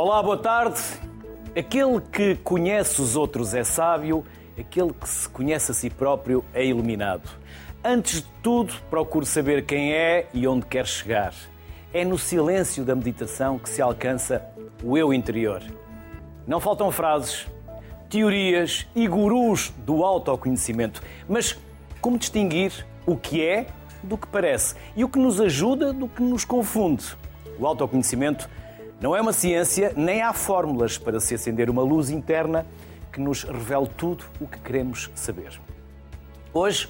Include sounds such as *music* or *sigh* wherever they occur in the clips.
Olá, boa tarde. Aquele que conhece os outros é sábio, aquele que se conhece a si próprio é iluminado. Antes de tudo, procure saber quem é e onde quer chegar. É no silêncio da meditação que se alcança o eu interior. Não faltam frases, teorias e gurus do autoconhecimento, mas como distinguir o que é do que parece e o que nos ajuda do que nos confunde? O autoconhecimento não é uma ciência, nem há fórmulas para se acender uma luz interna que nos revele tudo o que queremos saber. Hoje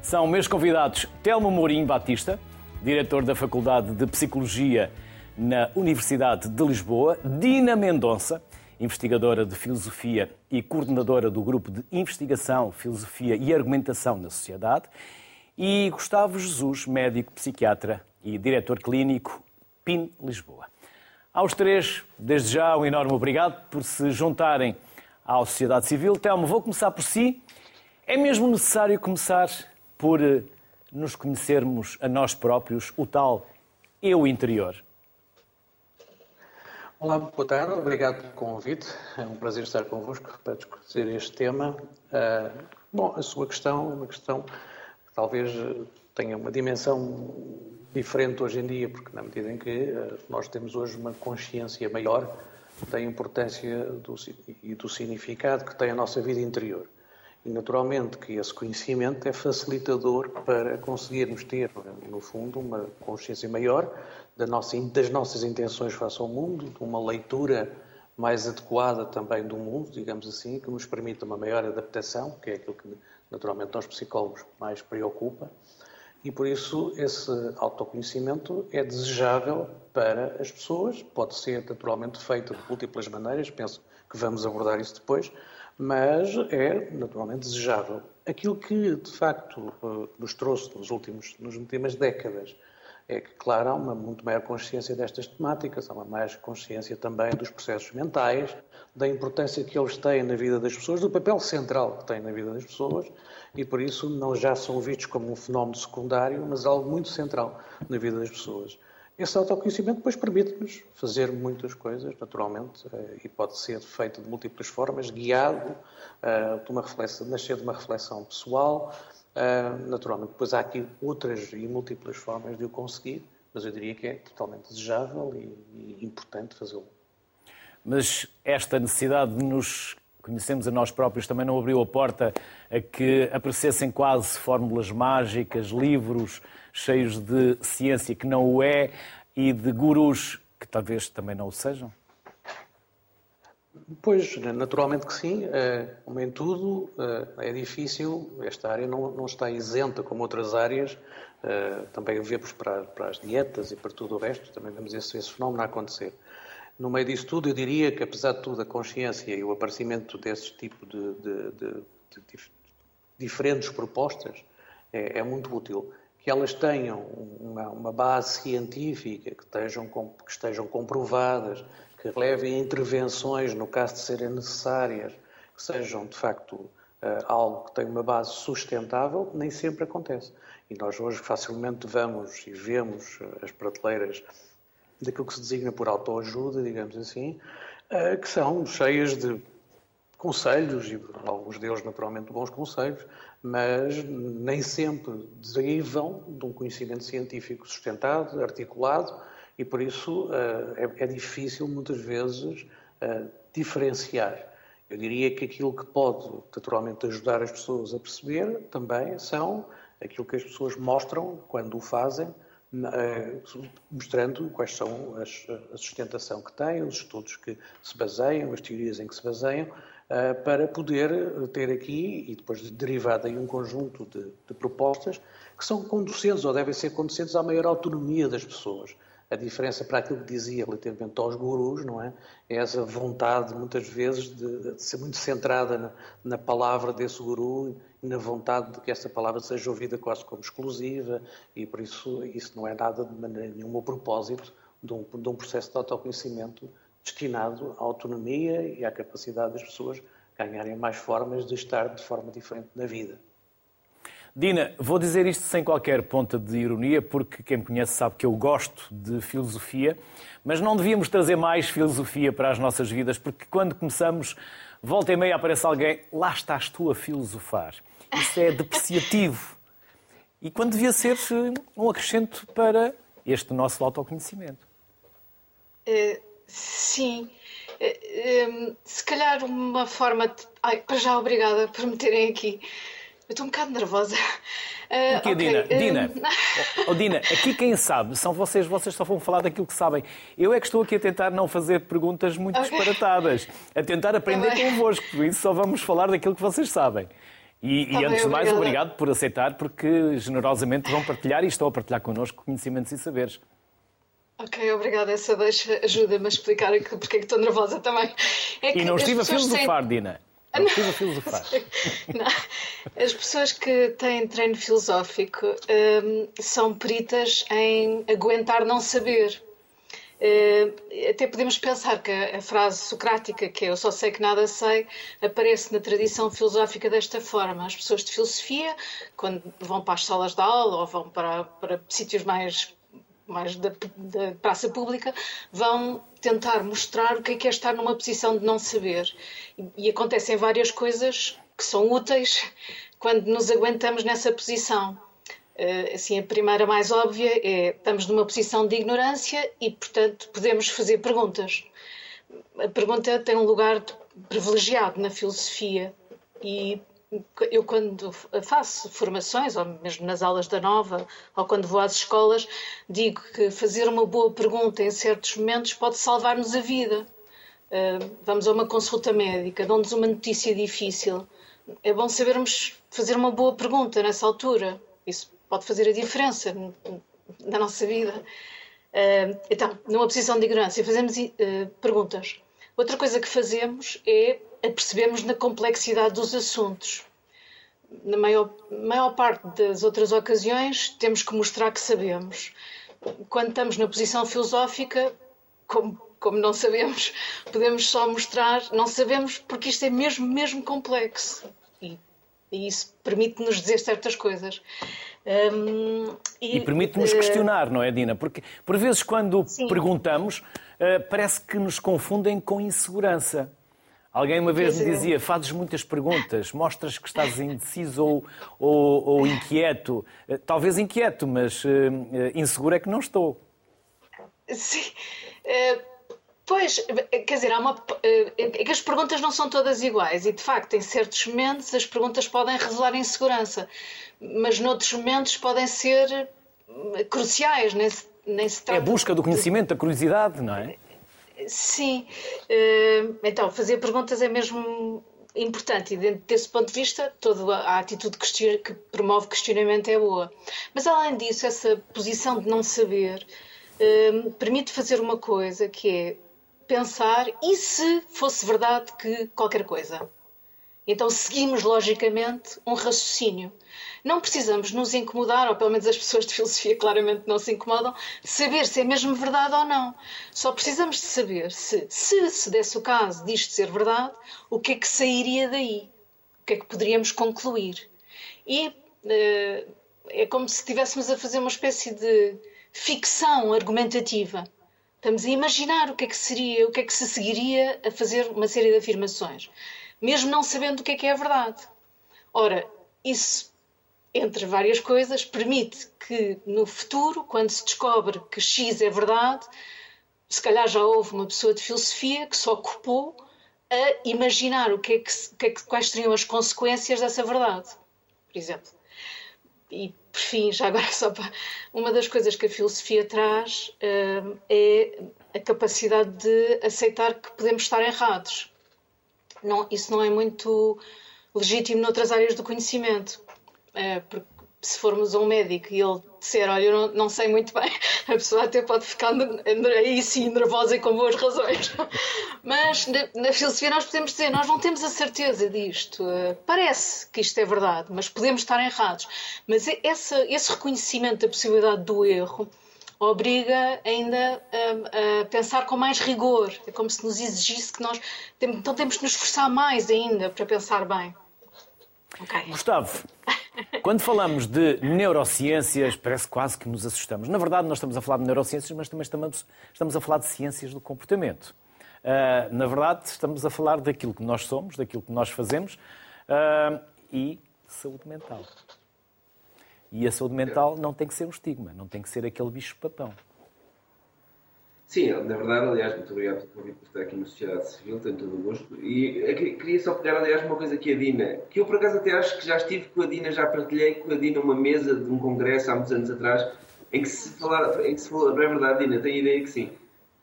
são meus convidados Telmo Mourinho Batista, diretor da Faculdade de Psicologia na Universidade de Lisboa, Dina Mendonça, investigadora de Filosofia e coordenadora do Grupo de Investigação, Filosofia e Argumentação na Sociedade, e Gustavo Jesus, médico psiquiatra e diretor clínico PIN Lisboa. Aos três, desde já, um enorme obrigado por se juntarem à sociedade civil. Telmo, vou começar por si. É mesmo necessário começar por eh, nos conhecermos a nós próprios, o tal eu interior? Olá, boa tarde, obrigado pelo convite. É um prazer estar convosco para discutir este tema. Uh, bom, a sua questão é uma questão que talvez tenha uma dimensão diferente hoje em dia, porque na medida em que uh, nós temos hoje uma consciência maior da importância do, e do significado que tem a nossa vida interior. E naturalmente que esse conhecimento é facilitador para conseguirmos ter, no fundo, uma consciência maior das nossas intenções face ao mundo, de uma leitura mais adequada também do mundo, digamos assim, que nos permita uma maior adaptação, que é aquilo que naturalmente nós psicólogos mais preocupa, e por isso esse autoconhecimento é desejável para as pessoas, pode ser naturalmente feito de múltiplas maneiras, penso que vamos abordar isso depois, mas é naturalmente desejável. Aquilo que de facto eh, nos trouxe nos últimos, nas últimas décadas é que, claro, há uma muito maior consciência destas temáticas, há uma mais consciência também dos processos mentais, da importância que eles têm na vida das pessoas, do papel central que têm na vida das pessoas, e por isso não já são vistos como um fenómeno secundário, mas algo muito central na vida das pessoas. Esse autoconhecimento depois permite-nos fazer muitas coisas, naturalmente, eh, e pode ser feito de múltiplas formas, guiado, eh, de uma reflexão, nascer de uma reflexão pessoal. Eh, naturalmente, depois há aqui outras e múltiplas formas de o conseguir, mas eu diria que é totalmente desejável e, importante fazê-lo. Mas esta necessidade de nos conhecermos a nós próprios também não abriu a porta a que aparecessem quase fórmulas mágicas, livros cheios de ciência que não o é e de gurus que talvez também não o sejam? Pois, naturalmente que sim. Eh, como em tudo, eh, é difícil. Esta área não, não está isenta como outras áreas. Eh, também vemos para, para as dietas e para tudo o resto, também vemos esse, fenómeno acontecer. No meio disso tudo, eu diria que, apesar de tudo, a consciência e o aparecimento desse tipo de, de, de, de diferentes propostas é, é, muito útil que elas tenham uma, uma base científica, que estejam, que estejam comprovadas, que levem intervenções no caso de serem necessárias, que sejam de facto Uh, algo que tem uma base sustentável, nem sempre acontece. E nós hoje facilmente vamos e vemos as prateleiras daquilo que se designa por autoajuda, digamos assim, uh, que são cheias de conselhos, e alguns deles naturalmente bons conselhos, mas nem sempre derivam de um conhecimento científico sustentado, articulado, e por isso eh, é, é difícil muitas vezes eh, diferenciar. Eu diria que aquilo que pode naturalmente ajudar as pessoas a perceber também são aquilo que as pessoas mostram quando o fazem, eh, mostrando quais são as, a sustentação que têm, os estudos que se baseiam, as teorias em que se baseiam, eh, para poder eh, ter aqui, e depois derivado aí um conjunto de, de, propostas, que são conducentes ou devem ser conducentes à maior autonomia das pessoas. A diferença para aquilo que dizia relativamente aos gurus, não é? É essa vontade, muitas vezes, de, de ser muito centrada na, na, palavra desse guru e na vontade de que essa palavra seja ouvida quase como exclusiva, e por isso isso não é nada de maneira nenhuma o propósito de um, de um processo de autoconhecimento destinado à autonomia e à capacidade das pessoas ganharem mais formas de estar de forma diferente na vida. Dina, vou dizer isto sem qualquer ponta de ironia, porque quem me conhece sabe que eu gosto de filosofia, mas não devíamos trazer mais filosofia para as nossas vidas, porque quando começamos, volta e meia aparece alguém, lá estás tu a filosofar. Isso é depreciativo. E quando devia ser um acrescento para este nosso autoconhecimento. Uh, sim. Um, se calhar uma forma de. Ai, já, obrigada por me terem aqui. Eu estou um bocado nervosa. *laughs* Uh, okay, Dina? Dina, *laughs* oh, Dina, aqui quem sabe são vocês, vocês só vão falar daquilo que sabem. Eu é que estou aqui a tentar não fazer perguntas muito okay. disparatadas, a tentar aprender tá convosco, por isso só vamos falar daquilo que vocês sabem. E, tá e antes de mais, obrigada. obrigado por aceitar, porque generosamente vão partilhar e estão a partilhar connosco conhecimentos e saberes. Ok, obrigada. Essa deixa ajuda-me a explicar porque é que estou nervosa também. É e não estive a filosofar, têm... Dina. Não estive a filosofar. *laughs* Não. As pessoas que têm treino filosófico um, são peritas em aguentar não saber. Uh, até podemos pensar que a, a, frase socrática, que é eu só sei que nada sei, aparece na tradição filosófica desta forma. As pessoas de filosofia, quando vão para as salas de aula ou vão para, para sítios mais mais da, da, praça pública, vão tentar mostrar o que é, que é estar numa posição de não saber. E, e acontecem várias coisas que são úteis quando nos aguentamos nessa posição. Uh, assim, a primeira mais óbvia é estamos numa posição de ignorância e, portanto, podemos fazer perguntas. A pergunta tem um lugar privilegiado na filosofia e eu quando faço formações, ou mesmo nas aulas da Nova, ou quando vou às escolas, digo que fazer uma boa pergunta em certos momentos pode salvar-nos a vida. Vamos a uma consulta médica, dão-nos uma notícia difícil. É bom sabermos fazer uma boa pergunta nessa altura. Isso pode fazer a diferença na nossa vida. Então, numa posição de ignorância, fazemos uh, perguntas. Outra coisa que fazemos é apercebemos na complexidade dos assuntos. Na maior, maior parte das outras ocasiões, temos que mostrar que sabemos. Quando estamos na posição filosófica, como, como não sabemos, *laughs* podemos só mostrar, não sabemos, porque isto é mesmo, mesmo complexo. E, e isso permite-nos dizer certas coisas. Um, e, e permite-nos uh, questionar, não é, Dina? Porque, por vezes, quando sim. perguntamos, uh, parece que nos confundem com insegurança. Alguém uma vez me dizia: fazes muitas perguntas, mostras que estás indeciso ou, ou, ou inquieto. Eh, talvez inquieto, mas uh, inseguro é que não estou. Sim. Uh, pois, quer dizer, há uma, uh, é que as perguntas não são todas iguais e, de facto, em certos momentos as perguntas podem revelar insegurança, mas noutros momentos podem ser cruciais. Nem se, nem se trata é a busca do conhecimento, da curiosidade, não é? Sim. Uh, então, fazer perguntas é mesmo importante e desse ponto de vista toda a atitude que promove questionamento é boa. Mas além disso, essa posição de não saber uh, permite fazer uma coisa que é pensar e se fosse verdade que qualquer coisa. Então seguimos logicamente um raciocínio. Não precisamos nos incomodar, ou pelo menos as pessoas de filosofia claramente não se incomodam, de saber se é mesmo verdade ou não. Só precisamos de saber se, se se desse o caso disto ser verdade, o que é que sairia daí? O que é que poderíamos concluir? E uh, é como se estivéssemos a fazer uma espécie de ficção argumentativa. Estamos a imaginar o que é que seria, o que é que se seguiria a fazer uma série de afirmações, mesmo não sabendo o que é que é a verdade. Ora, isso entre várias coisas, permite que no futuro, quando se descobre que X é verdade, se calhar já houve uma pessoa de filosofia que se ocupou a imaginar o que é que, que, é que quais seriam as consequências dessa verdade, por exemplo. E, por fim, já agora *laughs* só para... Uma das coisas que a filosofia traz uh, é a capacidade de aceitar que podemos estar errados. Não, isso não é muito legítimo noutras áreas do conhecimento. É, porque se formos a um médico e ele disser, olha, eu não, não, sei muito bem, *laughs* a pessoa até pode ficar aí sim nervosa e com boas razões. *laughs* Mas na, na, filosofia nós podemos dizer, nós não temos a certeza disto. Parece que isto é verdade, mas podemos estar errados. Mas essa, esse reconhecimento da possibilidade do erro obriga ainda a, a, pensar com mais rigor. É como se nos exigisse que nós então temos que nos esforçar mais ainda para pensar bem. Okay. Gustavo, *laughs* Quando falamos de neurociências, parece quase que nos assustamos. Na verdade, nós estamos a falar de neurociências, mas também estamos, estamos a falar de ciências do comportamento. Uh, na verdade, estamos a falar daquilo que nós somos, daquilo que nós fazemos uh, e saúde mental. E a saúde mental não tem que ser um estigma, não tem que ser aquele bicho-papão. Sim, na verdade, aliás, muito obrigado pelo convite por estar aqui na Sociedade Civil, tenho todo o gosto. E queria só pegar, aliás, uma coisa que a Dina, que eu por acaso até acho que já estive com a Dina, já partilhei com a Dina uma mesa de um congresso há muitos anos atrás, em que se falar, em que se falou, não é verdade, Dina, tenho ideia que sim,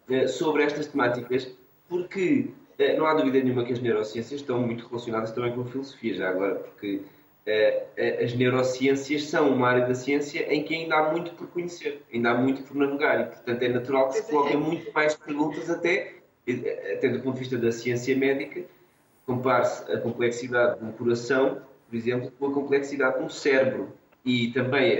eh, sobre estas temáticas, porque eh, não há dúvida nenhuma que as neurociências estão muito relacionadas também com a filosofia, já agora, porque as neurociências são uma área da ciência em que ainda há muito por conhecer, ainda há muito por navegar e, portanto, é natural que se coloquem muito mais perguntas até, eh, até do ponto de vista da ciência médica, compare-se a complexidade de um coração, por exemplo, com a complexidade de um cérebro. E também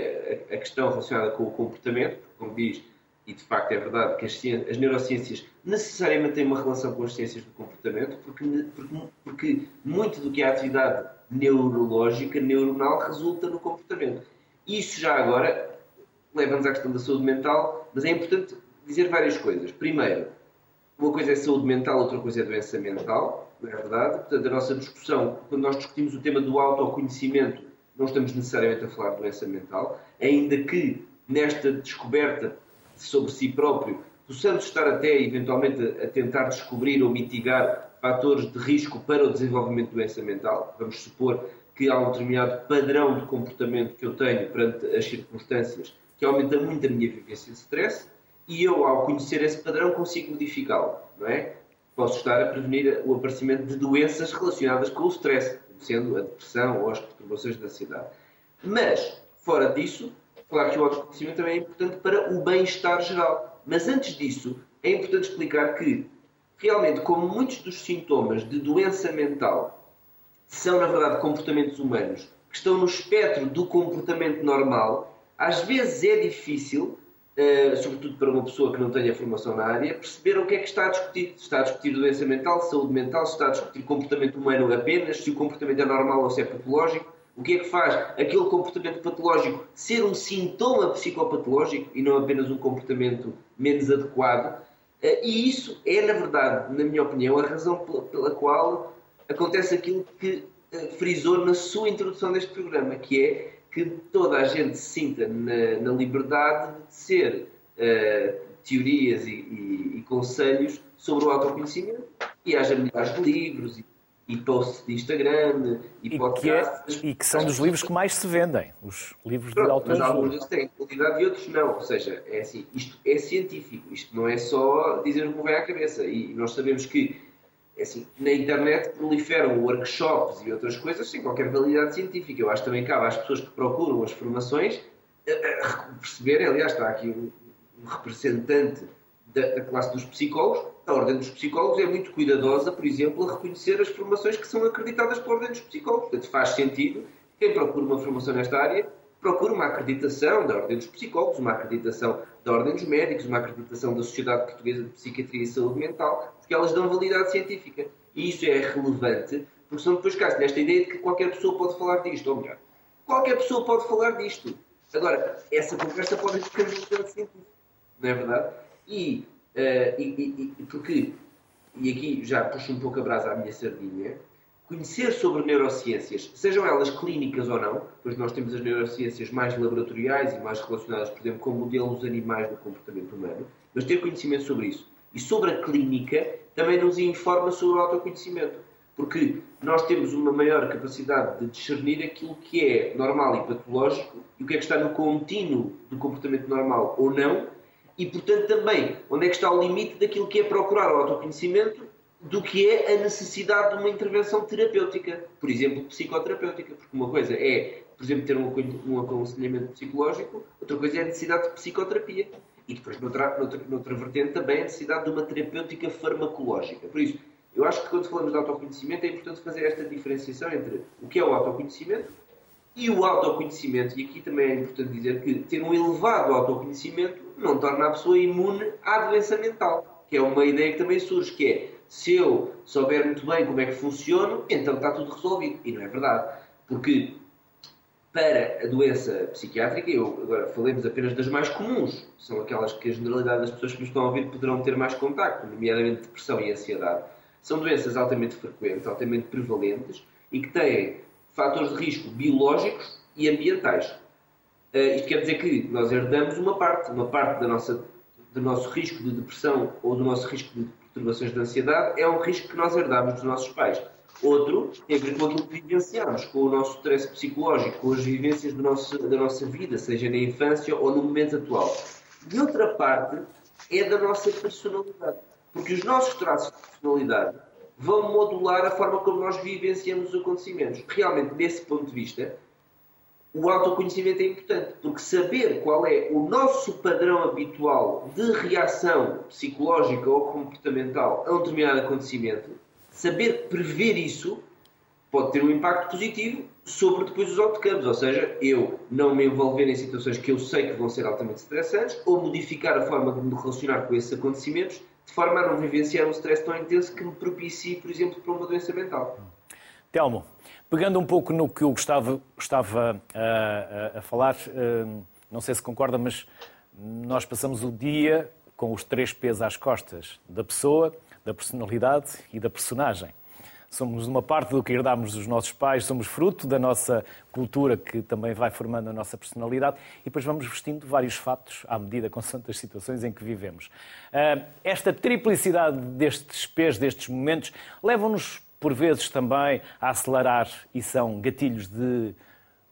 a, questão relacionada com o comportamento, como diz, e de facto é verdade que as, as, neurociências necessariamente têm uma relação com as ciências do comportamento, porque, porque, porque muito do que é a atividade neurológica, neuronal, resulta no comportamento. Isso já agora leva-nos à questão da saúde mental, mas é importante dizer várias coisas. Primeiro, uma coisa é saúde mental, outra coisa é doença mental, não é verdade? Portanto, a nossa discussão, quando nós discutimos o tema do autoconhecimento, não estamos necessariamente a falar de doença mental, ainda que nesta descoberta sobre si próprio possamos estar até eventualmente a tentar descobrir ou mitigar fatores de risco para o desenvolvimento de doença mental. Vamos supor que há um determinado padrão de comportamento que eu tenho perante as circunstâncias que aumenta muito a minha vivência de stress e eu, ao conhecer esse padrão, consigo modificá-lo, não é? Posso estar a prevenir o aparecimento de doenças relacionadas com o stress, sendo a depressão ou as perturbações da ansiedade. Mas, fora disso, claro que o autoconhecimento também é importante para o bem-estar geral. Mas antes disso, é importante explicar que realmente, como muitos dos sintomas de doença mental são, na verdade, comportamentos humanos que estão no espectro do comportamento normal, às vezes é difícil, uh, sobretudo para uma pessoa que não tenha formação na área, perceber o que é que está a discutir. Se está a discutir doença mental, saúde mental, se está a discutir comportamento humano apenas, se o comportamento é normal ou se é patológico. O que é que faz aquele comportamento patológico ser um sintoma psicopatológico e não apenas um comportamento menos adequado? Eh, e isso é, na verdade, na minha opinião, a razão pela qual acontece aquilo que eh, frisou na sua introdução deste programa, que é que toda a gente se sinta na, na liberdade de ser uh, teorias e, e, e, conselhos sobre o autoconhecimento e haja milhares de livros e e posts de Instagram e, e podcasts. Que é, e que são dos livros que mais se vendem, os livros Pronto, de autores. Mas alguns deles têm qualidade e outros não. Ou seja, é assim, isto é científico, isto não é só dizer o que vem à cabeça. E nós sabemos que é assim, na internet proliferam workshops e outras coisas sem qualquer validade científica. Eu acho também cabe às pessoas que procuram as formações perceberem, aliás, está aqui um, um representante da, da classe dos psicólogos, a Ordem dos Psicólogos é muito cuidadosa, por exemplo, a reconhecer as formações que são acreditadas pela Ordem dos Psicólogos. Portanto, faz sentido quem procura uma formação nesta área procure uma acreditação da Ordem dos Psicólogos, uma acreditação da Ordem dos Médicos, uma acreditação da Sociedade Portuguesa de Psiquiatria e Saúde Mental, porque elas dão validade científica. E isso é relevante, porque são depois casos nesta ideia de que qualquer pessoa pode falar disto, ou melhor, qualquer pessoa pode falar disto. Agora, essa conversa pode ser científica, não é verdade? E Uh, e, e, porque, e aqui já puxo um pouco a brasa à minha sardinha, conhecer sobre neurociências, sejam elas clínicas ou não, pois nós temos as neurociências mais laboratoriais e mais relacionadas, por exemplo, com modelos animais do comportamento humano, mas ter conhecimento sobre isso. E sobre a clínica também nos informa sobre o autoconhecimento, porque nós temos uma maior capacidade de discernir aquilo que é normal e patológico e o que é que está no contínuo do comportamento normal ou não, e, portanto, também onde é que está o limite daquilo que é procurar o autoconhecimento do que é a necessidade de uma intervenção terapêutica, por exemplo, psicoterapêutica, porque uma coisa é, por exemplo, ter um, aconselhamento psicológico, outra coisa é a necessidade de psicoterapia. E depois, noutra, noutra, noutra vertente, também a necessidade de uma terapêutica farmacológica. Por isso, eu acho que quando falamos de autoconhecimento é importante fazer esta diferenciação entre o que é o autoconhecimento e o autoconhecimento, e aqui também é importante dizer que ter um elevado autoconhecimento não torna a pessoa imune à doença mental, que é uma ideia que também surge, que é se eu souber muito bem como é que funciona, então está tudo resolvido. E não é verdade. Porque para a doença psiquiátrica, eu agora falemos apenas das mais comuns, são aquelas que a generalidade das pessoas que nos estão a ouvir poderão ter mais contacto, nomeadamente depressão e ansiedade. São doenças altamente frequentes, altamente prevalentes e que têm fatores de risco biológicos e ambientais. Uh, isto quer dizer que nós herdamos uma parte, uma parte da nossa, do nosso risco de depressão ou do nosso risco de perturbações de ansiedade é um risco que nós herdamos dos nossos pais. Outro tem a ver com aquilo que vivenciamos, com o nosso stress psicológico, com as vivências nosso, da nossa vida, seja na infância ou no momento atual. De outra parte, é da nossa personalidade. Porque os nossos traços de personalidade vão modular a forma como nós vivenciamos os acontecimentos. Realmente, desse ponto de vista, o autoconhecimento é importante, porque saber qual é o nosso padrão habitual de reação psicológica ou comportamental a um determinado acontecimento saber prever isso pode ter um impacto positivo sobre depois os outcomes, ou seja, eu não me envolver em situações que eu sei que vão ser altamente estressantes ou modificar a forma de me relacionar com esses acontecimentos de forma a não vivenciar um stress tão intenso que me propicie, por exemplo, para uma doença mental. Telmo, pegando um pouco no que o Gustavo estava a, a, a falar, hum, não sei se concorda, mas nós passamos o dia com os três P's às costas da pessoa, da personalidade e da personagem. Somos uma parte do que herdámos dos nossos pais, somos fruto da nossa cultura que também vai formando a nossa personalidade e depois vamos vestindo vários fatos à medida com as situações em que vivemos. Ah, esta triplicidade destes pés, destes momentos, levam-nos por vezes também a acelerar e são gatilhos de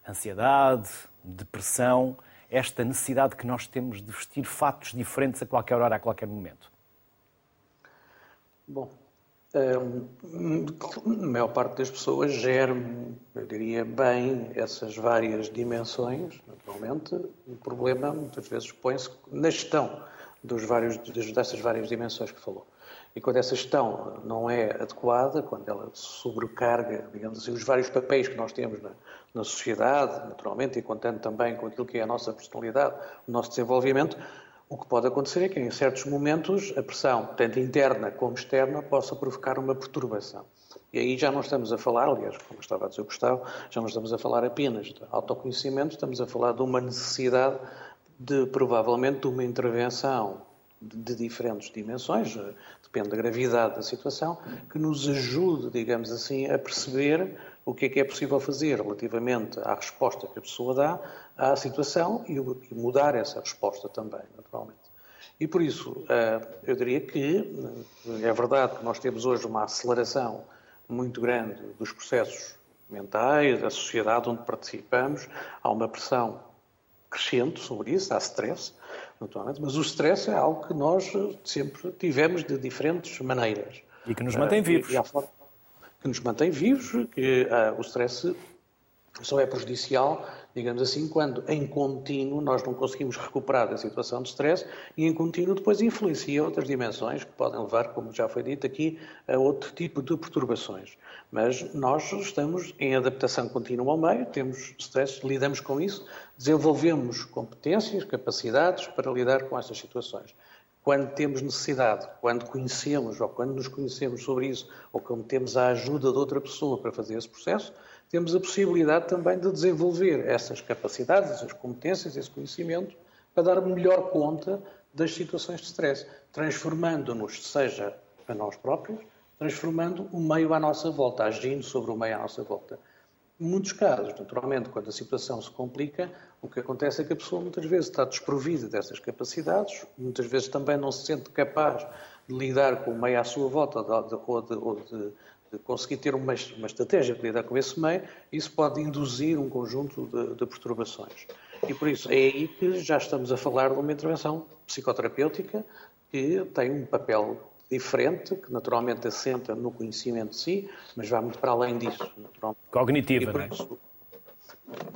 ansiedade, depressão, esta necessidade que nós temos de vestir fatos diferentes a qualquer hora, a qualquer momento. Bom, hum, a maior parte das pessoas gerem, eu diria, bem essas várias dimensões, naturalmente. O problema, muitas vezes, põe-se na gestão dos vários, dessas várias dimensões que falou. E quando essa gestão não é adequada, quando ela sobrecarga, digamos assim, os vários papéis que nós temos na, na sociedade, naturalmente, e contando também com aquilo que é a nossa personalidade, o nosso desenvolvimento, o que pode acontecer é que, em certos momentos, a pressão, tanto interna como externa, possa provocar uma perturbação. E aí já não estamos a falar, aliás, como estava a dizer o Gustavo, já não estamos a falar apenas de autoconhecimento, estamos a falar de uma necessidade de, provavelmente, de uma intervenção de, diferentes dimensões, depende da gravidade da situação, que nos ajude, digamos assim, a perceber o que é que é possível fazer relativamente à resposta que a pessoa dá à situação e mudar essa resposta também, naturalmente. E por isso, eh, eu diria que é verdade que nós temos hoje uma aceleração muito grande dos processos mentais, da sociedade onde participamos, há uma pressão crescente sobre isso, há stress, naturalmente, mas o stress é algo que nós sempre tivemos de diferentes maneiras. E que nos mantém vivos. E que nos mantém vivos, que uh, o stress só é prejudicial, digamos assim, quando em contínuo nós não conseguimos recuperar da situação de stress e em contínuo depois influencia outras dimensões que podem levar, como já foi dito aqui, a outro tipo de perturbações. Mas nós estamos em adaptação contínua ao meio, temos stress, lidamos com isso, desenvolvemos competências, capacidades para lidar com essas situações. Quando temos necessidade, quando conhecemos ou quando nos conhecemos sobre isso, ou quando temos a ajuda de outra pessoa para fazer esse processo, temos a possibilidade também de desenvolver essas capacidades, essas competências, esse conhecimento, para dar melhor conta das situações de stress, transformando-nos, seja a nós próprios, transformando o meio à nossa volta, agindo sobre o meio à nossa volta. Em muitos casos, naturalmente, quando a situação se complica, o que acontece é que a pessoa muitas vezes está desprovida dessas capacidades, muitas vezes também não se sente capaz de lidar com o meio à sua volta ou de, ou de, de conseguir ter uma, uma, estratégia para lidar com esse meio, isso pode induzir um conjunto de, de perturbações. E por isso é aí que já estamos a falar de uma intervenção psicoterapêutica que tem um papel diferente, que naturalmente assenta no conhecimento de si, mas vai muito para além disso. Cognitiva, não é?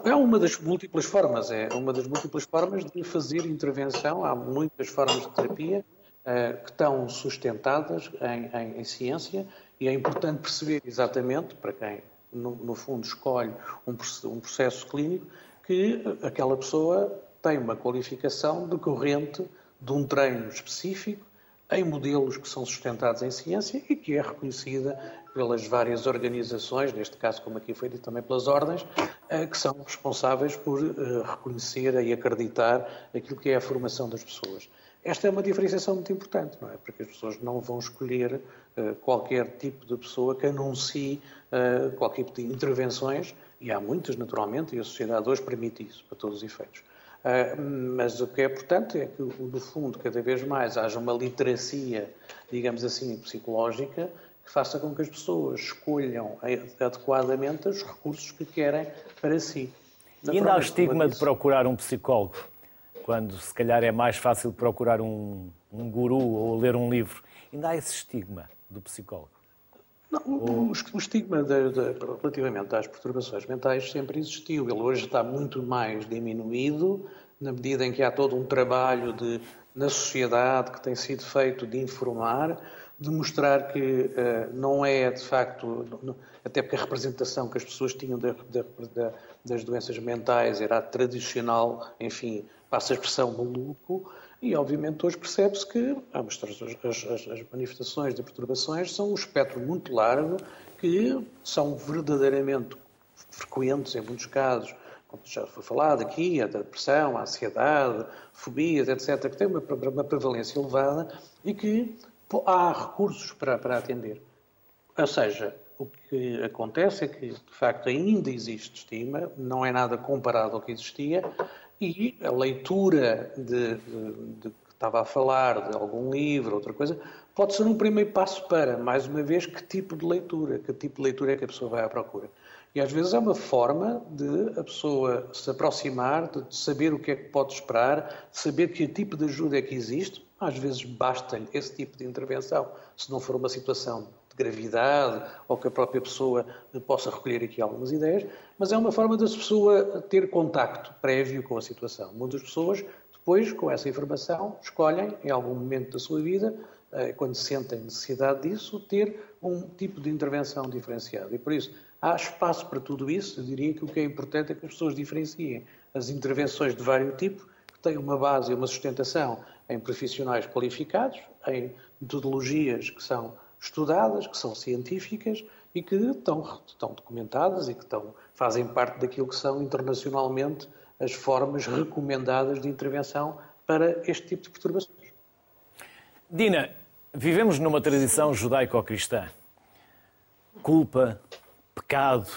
É uma das múltiplas formas, é uma das múltiplas formas de fazer intervenção. Há muitas formas de terapia uh, que estão sustentadas em, em, em, ciência e é importante perceber exatamente, para quem no, no fundo escolhe um, um processo clínico, que aquela pessoa tem uma qualificação decorrente de um treino específico em modelos que são sustentados em ciência e que é reconhecida pelas várias organizações, neste caso, como aqui foi dito também pelas ordens, eh, que são responsáveis por eh, reconhecer e acreditar aquilo que é a formação das pessoas. Esta é uma diferenciação muito importante, não é? Porque as pessoas não vão escolher eh, qualquer tipo de pessoa que anuncie qualquer tipo de intervenções, e há muitas, naturalmente, e a sociedade hoje permite isso, para todos os efeitos. Mas o que é importante é que, no fundo, cada vez mais haja uma literacia, digamos assim, psicológica, que faça com que as pessoas escolham adequadamente os recursos que querem para si. E ainda há o estigma de procurar um psicólogo, quando se calhar é mais fácil procurar um, um guru ou ler um livro. Ainda há esse estigma do psicólogo. Não, o, o, estigma de, de, relativamente às perturbações mentais sempre existiu. Ele hoje está muito mais diminuído, na medida em que há todo um trabalho de, na sociedade que tem sido feito de informar, de mostrar que uh, não é, de facto, até porque a representação que as pessoas tinham de, das doenças mentais era tradicional, enfim, passa a expressão maluco, e obviamente hoje percebe-se que as, as, as, manifestações de perturbações são um espectro muito largo que são verdadeiramente frequentes em muitos casos, como já foi falado aqui, a depressão, a ansiedade, fobias, etc., que têm uma, uma prevalência elevada e que há recursos para, para atender. Ou seja, o que acontece é que, de facto, ainda existe estima, não é nada comparado ao que existia, e a leitura de, de, de, que estava a falar, de algum livro, outra coisa, pode ser um primeiro passo para, mais uma vez, que tipo de leitura, que tipo de leitura é que a pessoa vai à procura. E às vezes é uma forma de a pessoa se aproximar, de saber o que é que pode esperar, de saber que tipo de ajuda é que existe, às vezes basta-lhe esse tipo de intervenção, se não for uma situação de gravidade ou que a própria pessoa possa recolher aqui algumas ideias, mas é uma forma da pessoa ter contacto prévio com a situação. Muitas pessoas, depois, com essa informação, escolhem, em algum momento da sua vida, eh, quando sentem necessidade disso, ter um tipo de intervenção diferenciada. E por isso, há espaço para tudo isso. Eu diria que o que é importante é que as pessoas diferenciem as intervenções de vários tipos, tenham uma base e uma sustentação em profissionais qualificados, em metodologias que são estudadas, que são científicas e que estão, estão documentadas e que estão, fazem parte daquilo que são internacionalmente as formas recomendadas de intervenção para este tipo de perturbações. Dina, vivemos numa tradição judaico-cristã. Culpa, pecado,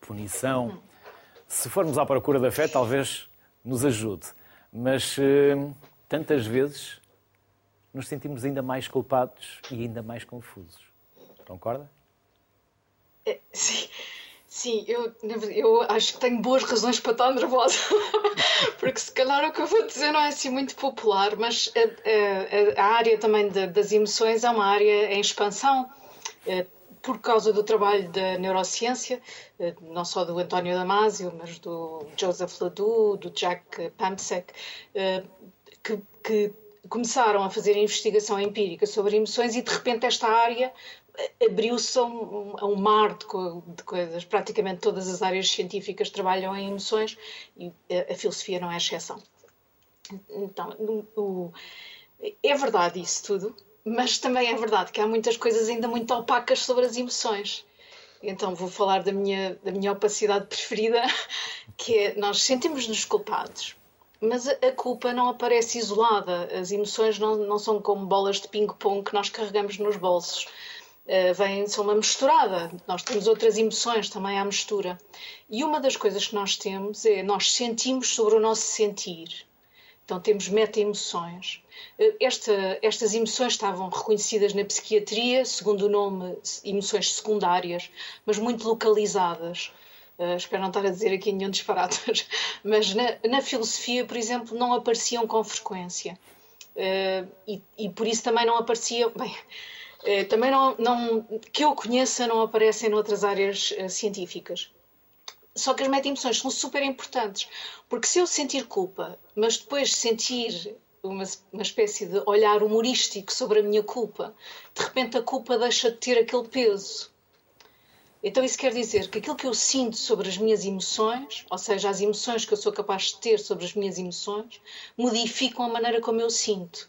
punição. Se formos à procura da fé, talvez nos ajude. Mas eh, tantas vezes nos sentimos ainda mais culpados e ainda mais confusos. Concorda? É, sim, sim eu, eu acho que tenho boas razões para estar nervosa, *laughs* porque se calhar o que eu vou dizer não é assim muito popular, mas a, a, a área também de, das emoções é uma área em expansão é, por causa do trabalho da neurociência, é, não só do António Damasio, mas do Joseph Ledoux, do Jack Pamsek, é, que, que começaram a fazer investigação empírica sobre emoções e de repente esta área eh, abriu-se a, um, a um, mar de, co de, coisas. Praticamente todas as áreas científicas trabalham em emoções e a, eh, a filosofia não é exceção. Então, o, é verdade isso tudo, mas também é verdade que há muitas coisas ainda muito opacas sobre as emoções. Então vou falar da minha, da minha opacidade preferida, *laughs* que é nós sentimos-nos culpados mas a culpa não aparece isolada. As emoções não, não são como bolas de ping-pong que nós carregamos nos bolsos. Uh, vêm, são uma misturada. Nós temos outras emoções também à mistura. E uma das coisas que nós temos é nós sentimos sobre o nosso sentir. Então temos meta-emoções. Uh, esta, estas emoções estavam reconhecidas na psiquiatria, segundo o nome, emoções secundárias, mas muito localizadas. Uh, espero não estar a dizer aqui nenhum disparate, *laughs* mas na, na filosofia, por exemplo, não apareciam com frequência. Uh, e, e, por isso também não apareciam. *laughs* Bem, uh, também não, não, que eu conheça, não aparecem noutras áreas científicas. Só que as meta-emoções são super importantes, porque se eu sentir culpa, mas depois sentir uma, uma espécie de olhar humorístico sobre a minha culpa, de repente a culpa deixa de ter aquele peso então isso quer dizer que aquilo que eu sinto sobre as minhas emoções, ou seja, as emoções que eu sou capaz de ter sobre as minhas emoções, modificam a maneira como eu sinto.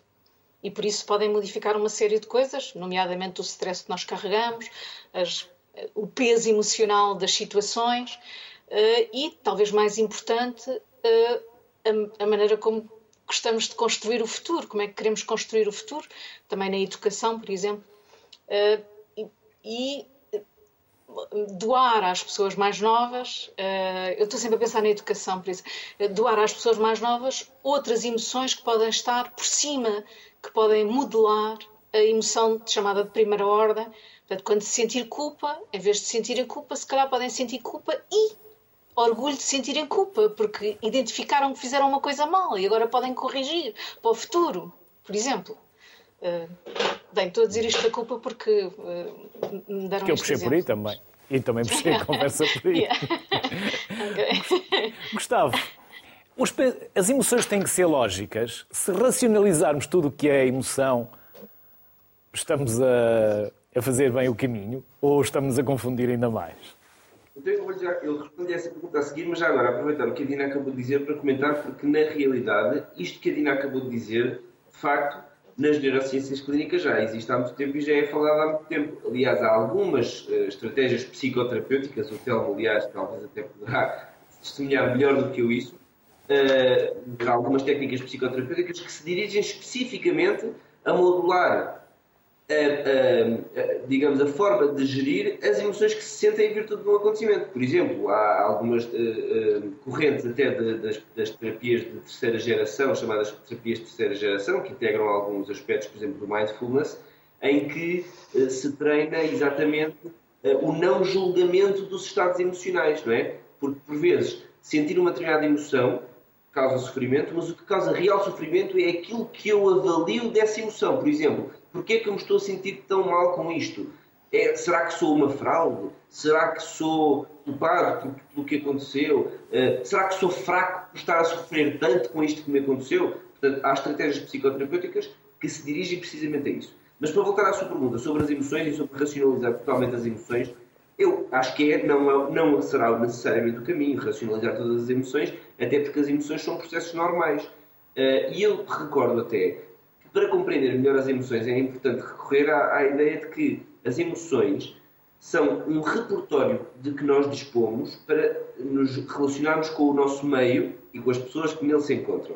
e por isso podem modificar uma série de coisas, nomeadamente o stress que nós carregamos, as, o peso emocional das situações e, talvez mais importante, uh, a, a, maneira como gostamos de construir o futuro, como é que queremos construir o futuro, também na educação, por exemplo. Uh, e, doar às pessoas mais novas, eu estou sempre a pensar na educação, por isso, doar às pessoas mais novas outras emoções que podem estar por cima que podem modelar a emoção chamada de primeira ordem. Portanto, quando se sentir culpa, em vez de sentirem culpa, se calhar podem sentir culpa e orgulho de sentirem culpa, porque identificaram que fizeram uma coisa mal e agora podem corrigir para o futuro, por exemplo. Uh, bem, estou a dizer isto da culpa porque uh, me deram Que eu puxei por aí também. E também puxei a *laughs* conversa por aí. *laughs* Gustavo, as emoções têm que ser lógicas. Se racionalizarmos tudo o que é emoção, estamos a, a fazer bem o caminho ou estamos a confundir ainda mais? Então eu, vou já, eu respondi essa pergunta a seguir, mas já agora aproveitar o que a Dina acabou de dizer para comentar, porque na realidade, isto que a Dina acabou de dizer, de facto, nas neurociências clínicas já existe há muito tempo e já é falado há muito tempo. Aliás, há algumas uh, estratégias psicoterapêuticas, o Telmo, aliás, talvez até poderá testemunhar melhor do que eu isso, uh, algumas técnicas psicoterapêuticas que se dirigem especificamente a modular a, a, digamos, a forma de gerir as emoções que se sentem em virtude de um acontecimento. Por exemplo, há algumas uh, uh, correntes até de, das, das, terapias de terceira geração, chamadas terapias de terceira geração, que integram alguns aspectos, por exemplo, do mindfulness, em que uh, se treina exatamente o não julgamento dos estados emocionais, não é? Porque, por vezes, sentir uma determinada emoção causa sofrimento, mas o que causa real sofrimento é aquilo que eu avalio dessa emoção. Por exemplo, porquê é que eu me estou a sentir tão mal com isto? É, será que sou uma fraude? Será que sou culpado pelo que aconteceu? Uh, será que sou fraco por estar a sofrer tanto com isto que me aconteceu? Portanto, há estratégias psicoterapêuticas que se dirigem precisamente a isso. Mas para voltar à sua pergunta sobre as emoções e sobre racionalizar totalmente as emoções, eu acho que é, não, é, não será necessariamente o caminho, racionalizar todas as emoções, até porque as emoções são processos normais. Uh, e eu recordo até para compreender melhor as emoções é importante recorrer à, à ideia de que as emoções são um repertório de que nós dispomos para nos relacionarmos com o nosso meio e com as pessoas que nele se encontram.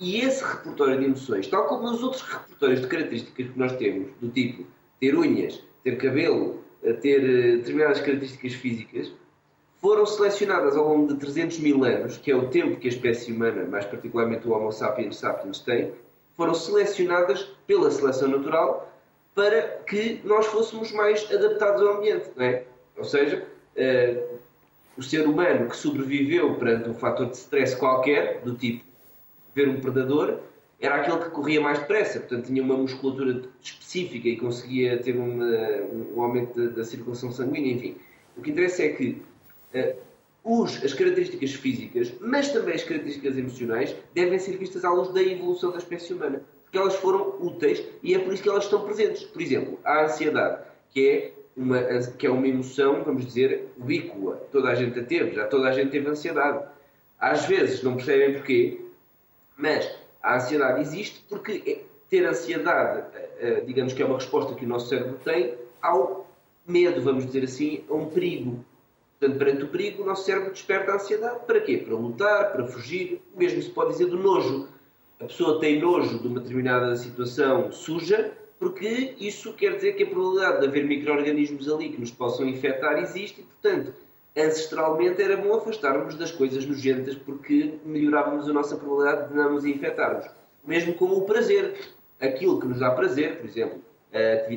E esse repertório de emoções, tal como os outros repertórios de características que nós temos, do tipo ter unhas, ter cabelo, a ter eh, determinadas características físicas, foram selecionadas ao longo de 300 mil anos, que é o tempo que a espécie humana, mais particularmente o Homo sapiens sapiens, tem, foram selecionadas pela seleção natural para que nós fôssemos mais adaptados ao ambiente, não é? Ou seja, uh, o ser humano que sobreviveu perante um fator de stress qualquer, do tipo ver um predador, era aquele que corria mais depressa, portanto tinha uma musculatura específica e conseguia ter uma, um aumento da, da, circulação sanguínea, enfim. O que interessa é que uh, os, as características físicas, mas também as características emocionais, devem ser vistas à luz da evolução da espécie humana, porque elas foram úteis e é por isso que elas estão presentes. Por exemplo, a ansiedade, que é uma, que é uma emoção, vamos dizer, ubíqua. Toda a gente a teve, já toda a gente teve ansiedade. Às vezes não percebem porquê, mas a ansiedade existe porque é, ter ansiedade, eh, eh, digamos que é uma resposta que o nosso cérebro tem ao medo, vamos dizer assim, a um perigo. Portanto, perante o perigo, o nosso cérebro desperta a ansiedade. Para quê? Para lutar, para fugir. O mesmo se pode dizer do nojo. A pessoa tem nojo de uma determinada situação suja, porque isso quer dizer que a probabilidade de haver micro-organismos ali que nos possam infectar existe e, portanto, ancestralmente era bom afastarmos das coisas nojentas porque melhorávamos a nossa probabilidade de não nos infectarmos. Mesmo com o prazer. Aquilo que nos dá prazer, por exemplo,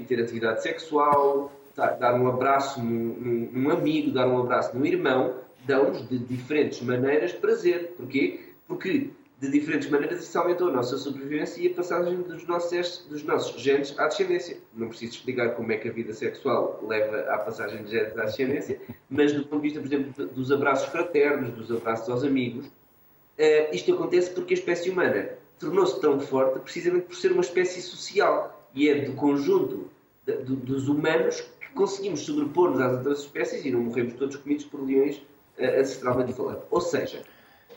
ter atividade sexual, dar um abraço num, num amigo, dar um abraço num irmão, dão-nos de diferentes maneiras prazer. Porquê? Porque de diferentes maneiras isso aumentou a nossa sobrevivência e a passagem dos nossos, dos nossos genes à descendência. Não preciso explicar como é que a vida sexual leva à passagem de genes à descendência, mas do ponto de vista, por exemplo, dos abraços fraternos, dos abraços aos amigos, uh, isto acontece porque a espécie humana tornou-se tão forte precisamente por ser uma espécie social e é do conjunto dos humanos conseguimos sobrepor-nos às outras espécies e não morremos todos comidos por leões uh, ancestralmente falando. Ou seja,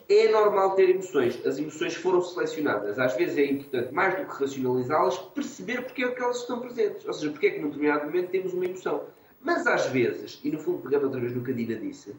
é normal ter emoções. As emoções foram selecionadas. Às vezes é importante, mais do que racionalizá-las, perceber porque é que elas estão presentes. Ou seja, porque é que num determinado momento temos uma emoção. Mas às vezes, e no fundo pegando outra vez no que a Dina disse,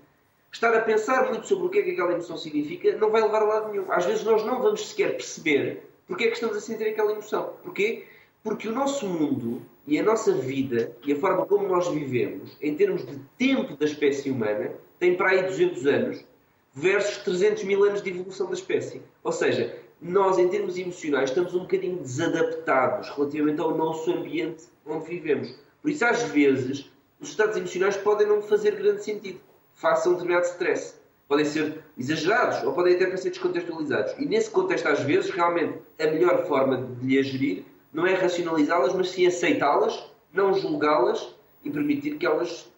estar a pensar muito sobre o que é que aquela emoção significa não vai levar a lado nenhum. Às vezes nós não vamos sequer perceber porque é que estamos a sentir aquela emoção. Porquê? Porque o nosso mundo e a nossa vida e a forma como nós vivemos, em termos de tempo da espécie humana, tem para aí 200 anos versus 300 mil anos de evolução da espécie. Ou seja, nós, em termos emocionais, estamos um bocadinho desadaptados relativamente ao nosso ambiente onde vivemos. Por isso, às vezes, os estados emocionais podem não fazer grande sentido. Façam um determinado stress. Podem ser exagerados ou podem até ser descontextualizados. E nesse contexto, às vezes, realmente, a melhor forma de lhe gerir não é racionalizá-las, mas sim aceitá-las, não julgá-las e permitir que elas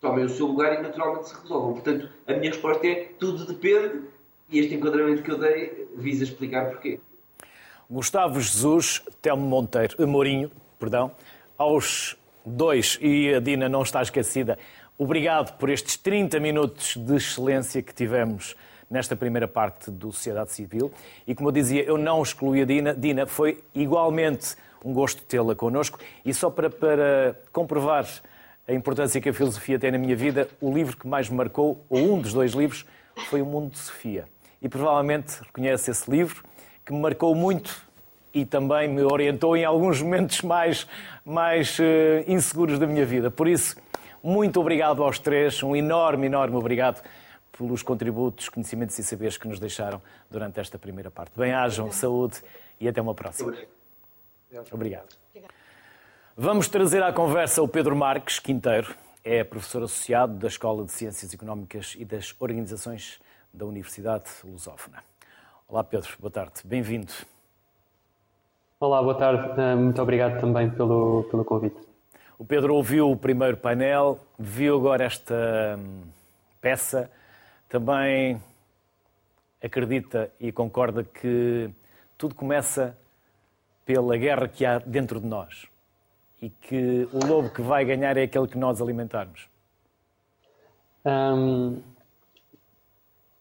tomem o seu lugar e naturalmente se resolvam. Portanto, a minha resposta é tudo depende e este enquadramento que eu dei visa explicar porquê. Gustavo Jesus, Telmo Monteiro, eh, Mourinho, perdão, aos dois, e a Dina não está esquecida, obrigado por estes 30 minutos de excelência que tivemos nesta primeira parte do Sociedade Civil. E como eu dizia, eu não excluí a Dina. Dina, foi igualmente um gosto tê-la connosco. E só para, para comprovar a importância que a filosofia tem na minha vida, o livro que mais me marcou, ou um dos dois livros, foi O Mundo de Sofia. E provavelmente reconhece esse livro, que me marcou muito e também me orientou em alguns momentos mais, mais uh, inseguros da minha vida. Por isso, muito obrigado aos três, um enorme, enorme obrigado pelos contributos, conhecimentos e saberes que nos deixaram durante esta primeira parte. Bem-ajam, saúde e até uma próxima. Obrigado. Vamos trazer à conversa o Pedro Marques Quinteiro, é professor associado da Escola de Ciências Económicas e das Organizações da Universidade Lusófona. Olá Pedro, boa tarde, bem-vindo. Olá, boa tarde, eh, muito obrigado também pelo, pelo convite. O Pedro ouviu o primeiro painel, viu agora esta hum, peça, também acredita e concorda que tudo começa pela guerra que há dentro de nós e que o lobo que vai ganhar é aquele que nós alimentarmos? Um,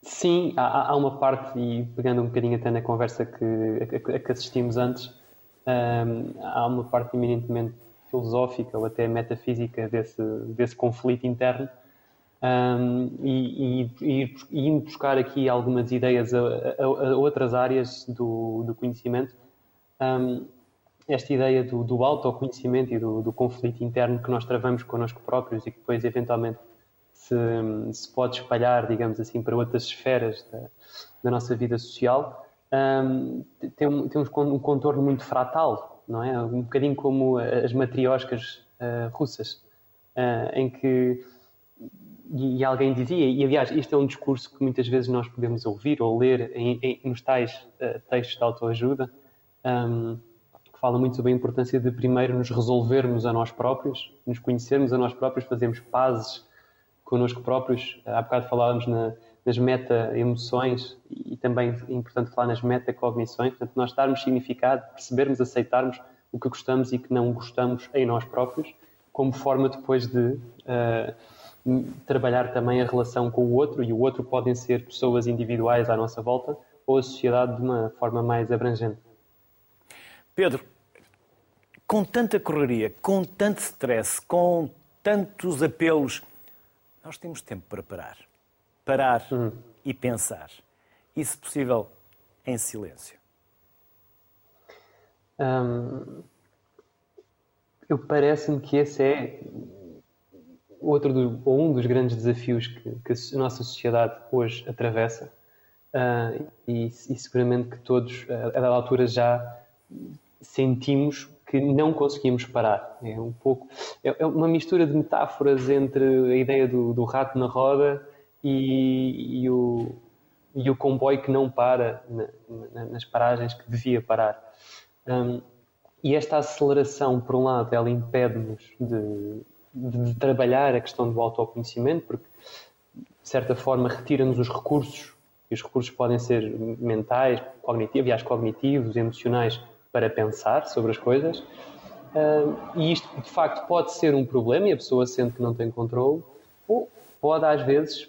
sim, há, há, uma parte, e pegando um bocadinho até na conversa que, a, que assistimos antes, um, há uma parte eminentemente filosófica ou até metafísica desse, desse conflito interno. Um, e, e, e, buscar aqui algumas ideias a, a, a outras áreas do, do conhecimento, um, esta ideia do, do autoconhecimento e do, do, conflito interno que nós travamos connosco próprios e que depois eventualmente se, se pode espalhar, digamos assim, para outras esferas da, da nossa vida social, um, tem, tem um contorno muito fratal, não é? Um bocadinho como as matrioscas uh, russas, uh, em que e, e, alguém dizia, e aliás, isto é um discurso que muitas vezes nós podemos ouvir ou ler em, em, nos tais uh, textos de autoajuda, um, que fala muito sobre a importância de primeiro nos resolvermos a nós próprios, nos conhecermos a nós próprios, fazermos pazes connosco próprios. Há bocado falávamos na, nas meta-emoções e também é importante falar nas meta-cognições. Portanto, nós darmos significado, percebermos, aceitarmos o que gostamos e que não gostamos em nós próprios, como forma depois de uh, trabalhar também a relação com o outro, e o outro podem ser pessoas individuais à nossa volta ou a sociedade de uma forma mais abrangente. Pedro, com tanta correria, com tanto stress, com tantos apelos, nós temos tempo para parar. Parar uhum. e pensar. E, se possível, em silêncio. Hum, eu parece-me que esse é outro do, ou um dos grandes desafios que, que, a nossa sociedade hoje atravessa uh, e, e, seguramente que todos a dada altura já sentimos que não conseguimos parar. É um pouco é, é uma mistura de metáforas entre a ideia do, do rato na roda e, e, o, e o comboio que não para na, na, nas paragens que devia parar. Um, e esta aceleração, por um lado, ela impede-nos de, de, de, trabalhar a questão do autoconhecimento, porque, de certa forma, retira-nos os recursos, e os recursos podem ser mentais, cognitivos, aliás, cognitivos, emocionais, para pensar sobre as coisas. Uh, e isto, de facto, pode ser um problema e a pessoa sente que não tem controle, ou pode, às vezes,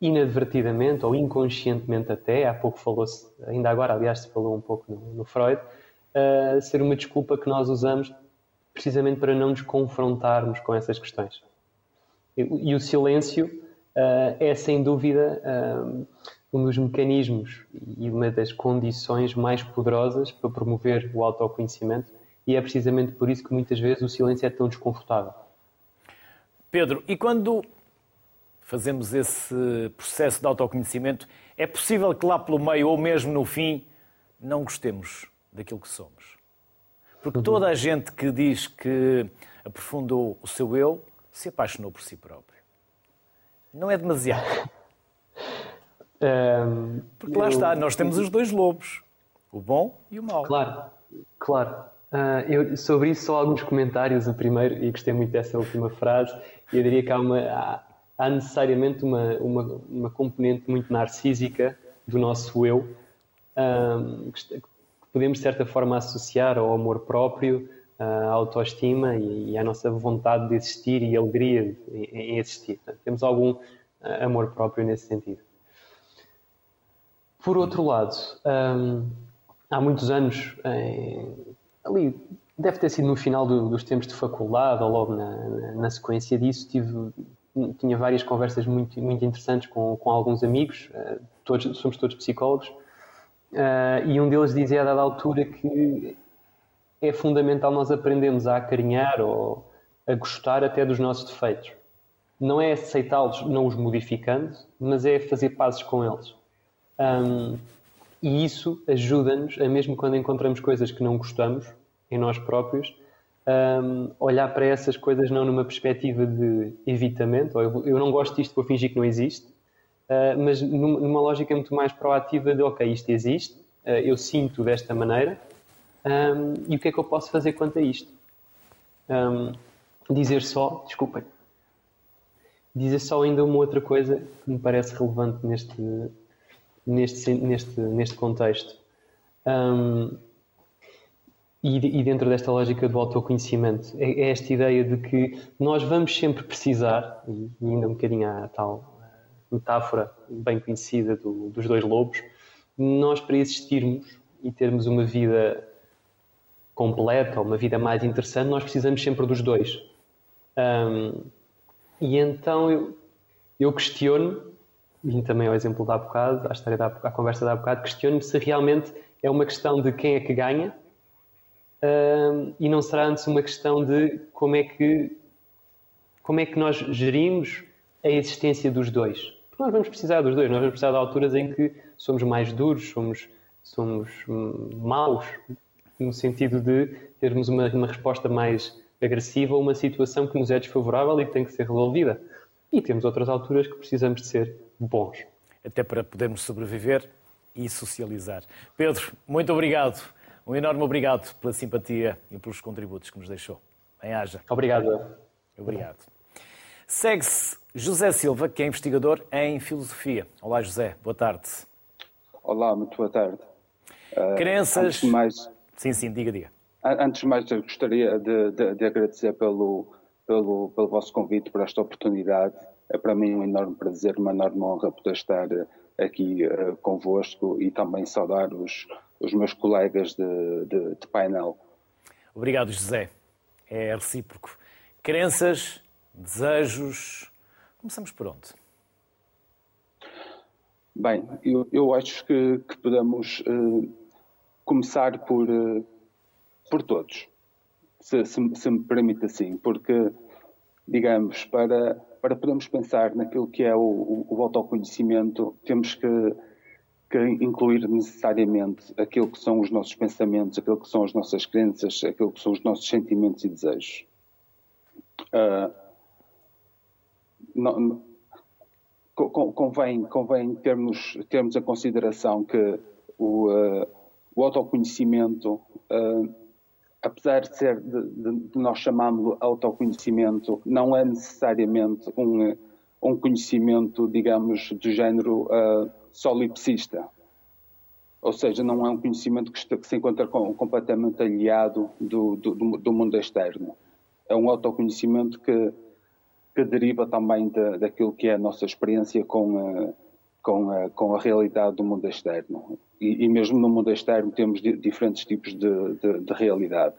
inadvertidamente ou inconscientemente até, há pouco falou-se, ainda agora, aliás, se falou um pouco no, no Freud, uh, ser uma desculpa que nós usamos precisamente para não nos confrontarmos com essas questões. E, e o silêncio uh, é, sem dúvida, uh, um dos mecanismos e uma das condições mais poderosas para promover o autoconhecimento, e é precisamente por isso que muitas vezes o silêncio é tão desconfortável. Pedro, e quando fazemos esse processo de autoconhecimento, é possível que lá pelo meio ou mesmo no fim não gostemos daquilo que somos? Porque toda a gente que diz que aprofundou o seu eu se apaixonou por si próprio. Não é demasiado. Um, *laughs* Porque lá eu... está, nós temos os dois lobos, o bom e o mau. Claro, claro. Uh, eu, sobre isso, só alguns comentários. O primeiro, e gostei muito dessa última frase, eu diria que há, uma, há, há necessariamente uma, uma, uma, componente muito narcísica do nosso eu, um, que podemos, de certa forma, associar ao amor próprio, à autoestima e, à nossa vontade de existir e alegria em, existir. temos algum uh, amor próprio nesse sentido. Por outro lado, um, há muitos anos, em, ali deve ter sido no final do, dos tempos de faculdade ou logo na, na, sequência disso, tive, tinha várias conversas muito, muito interessantes com, com alguns amigos, uh, todos, somos todos psicólogos, uh, e um deles dizia a dada altura que é fundamental nós aprendermos a acarinhar ou a gostar até dos nossos defeitos. Não é aceitá-los não os modificando, mas é fazer pazes com eles. Um, e isso ajuda-nos, a mesmo quando encontramos coisas que não gostamos em nós próprios, um, olhar para essas coisas não numa perspectiva de evitamento, ou eu, eu não gosto disto, vou fingir que não existe, uh, mas numa, numa, lógica muito mais proativa de, ok, isto existe, uh, eu sinto desta maneira, um, e o que é que eu posso fazer quanto a isto? dizer só, desculpem, dizer só ainda uma outra coisa que me parece relevante neste, neste, neste, neste contexto. Um, e, dentro desta lógica do autoconhecimento, é, é, esta ideia de que nós vamos sempre precisar, e, ainda um bocadinho a tal metáfora bem conhecida do, dos dois lobos, nós para existirmos e termos uma vida completa ou uma vida mais interessante, nós precisamos sempre dos dois. Um, e então eu, eu questiono vim também ao exemplo da bocado, à história da à conversa da bocado, questiono-me se realmente é uma questão de quem é que ganha uh, e não será antes uma questão de como é que como é que nós gerimos a existência dos dois. Porque nós vamos precisar dos dois, nós vamos precisar de alturas em que somos mais duros, somos, somos maus, no sentido de termos uma, uma resposta mais agressiva a uma situação que nos é desfavorável e que tem que ser resolvida. E temos outras alturas que precisamos de ser bons. Até para podermos sobreviver e socializar. Pedro, muito obrigado. Um enorme obrigado pela simpatia e pelos contributos que nos deixou. Em haja. Obrigado. Obrigado. Segue-se José Silva, que é investigador em filosofia. Olá, José. Boa tarde. Olá, muito boa tarde. Uh, Crenças. mais... Sim, sim, diga, diga. Antes de mais, eu gostaria de, de, de agradecer pelo, pelo, pelo vosso convite, por esta oportunidade é para mim um enorme prazer, uma enorme honra poder estar eh, aqui uh, convosco e também saudar os, os meus colegas de, de, de painel. Obrigado, José. É recíproco. Crenças, desejos. Começamos por onde? Bem, eu, eu acho que, que podemos uh, começar por, uh, por todos, se, se, se, me permite assim, porque, digamos, para, para podermos pensar naquilo que é o, o, o autoconhecimento, temos que, que, incluir necessariamente aquilo que são os nossos pensamentos, aquilo que são as nossas crenças, aquilo que são os nossos sentimentos e desejos. Uh, convém, convém termos, termos a consideração que o, uh, o autoconhecimento uh, apesar de ser de, de, de nós chamámos-lo autoconhecimento, não é necessariamente um, um conhecimento, digamos, do género uh, solipsista. Ou seja, não é um conhecimento que, está, que se encontra com, completamente aliado do, do, do, mundo externo. É um autoconhecimento que, que deriva também daquilo que é a nossa experiência com, com, a, com a realidade do mundo externo. E, e mesmo no mundo externo temos di, diferentes tipos de, de, de, realidade.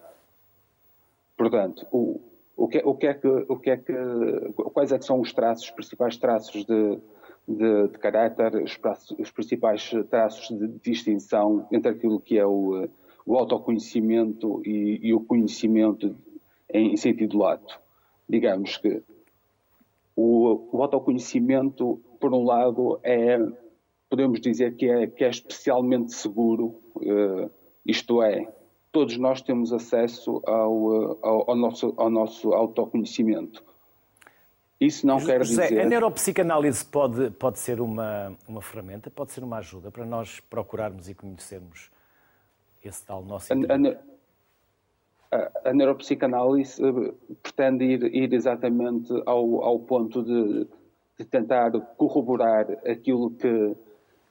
Portanto, o, o, que, o, que é que, o que é que, quais é que são os traços, os principais traços de, de, de caráter, os, os, principais traços de distinção entre aquilo que é o, o autoconhecimento e, e o conhecimento em sentido lato? Digamos que o, o autoconhecimento, por um lado, é, podemos dizer que é, que é especialmente seguro, uh, isto é, todos nós temos acesso ao, ao, ao, nosso, ao nosso autoconhecimento. Isso não José, quer dizer. A neuropsicanálise pode, pode ser uma, uma ferramenta, pode ser uma ajuda para nós procurarmos e conhecermos esse tal nosso. A, a, a neuropsicanálise eh, pretende ir, ir exatamente ao, ao ponto de, de, tentar corroborar aquilo que,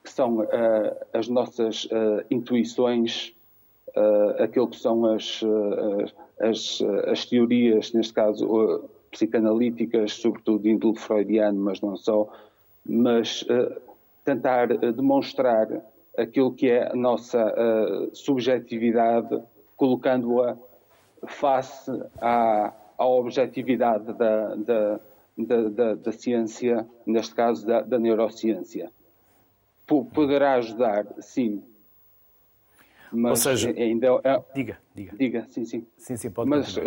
que são uh, as nossas uh, intuições, uh, aquilo que são as, as, as, teorias, neste caso psicanalíticas, sobretudo de índole freudiano, mas não só, mas tentar demonstrar aquilo que é a nossa subjetividade, colocando-a face à, à objetividade da, da, da, da, ciência, neste caso da, neurociência. P poderá ajudar, sim. Mas Ou seja, ainda é, diga, diga. Diga, sim, sim. Sim, sim, pode Mas uh,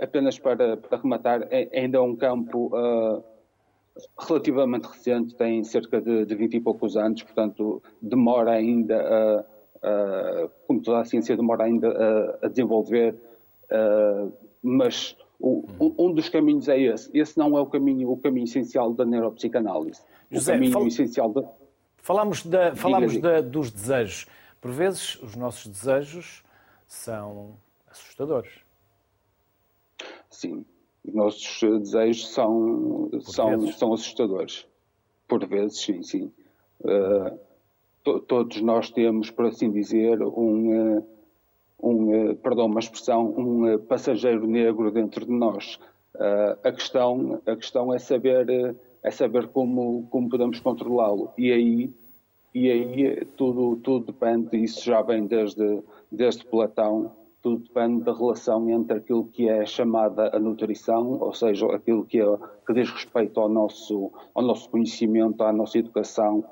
apenas para, para rematar, é, ainda é um campo uh, relativamente recente, tem cerca de, de 20 e poucos anos, portanto demora ainda, uh, como toda a ciência, demora ainda a desenvolver Uh, mas o, um dos caminhos é esse. Esse não é o caminho, o caminho essencial da neuropsicanálise. José, o caminho fal... essencial da... Falamos, da, diga. Da, dos desejos. Por vezes, os nossos desejos são assustadores. Sim, os nossos desejos são, são, são assustadores. Por vezes, sim, sim. Uh, to, todos nós temos, por assim dizer, um. Uh, um, eh, perdão, uma expressão, um eh, passageiro negro dentro de nós. Uh, a questão, a questão é saber, é saber como, como podemos controlá-lo. E aí, e aí tudo, tudo depende, isso já vem desde, desde Platão, tudo depende da relação entre aquilo que é chamada a nutrição, ou seja, aquilo que, é, que diz respeito ao nosso, ao nosso conhecimento, à nossa educação,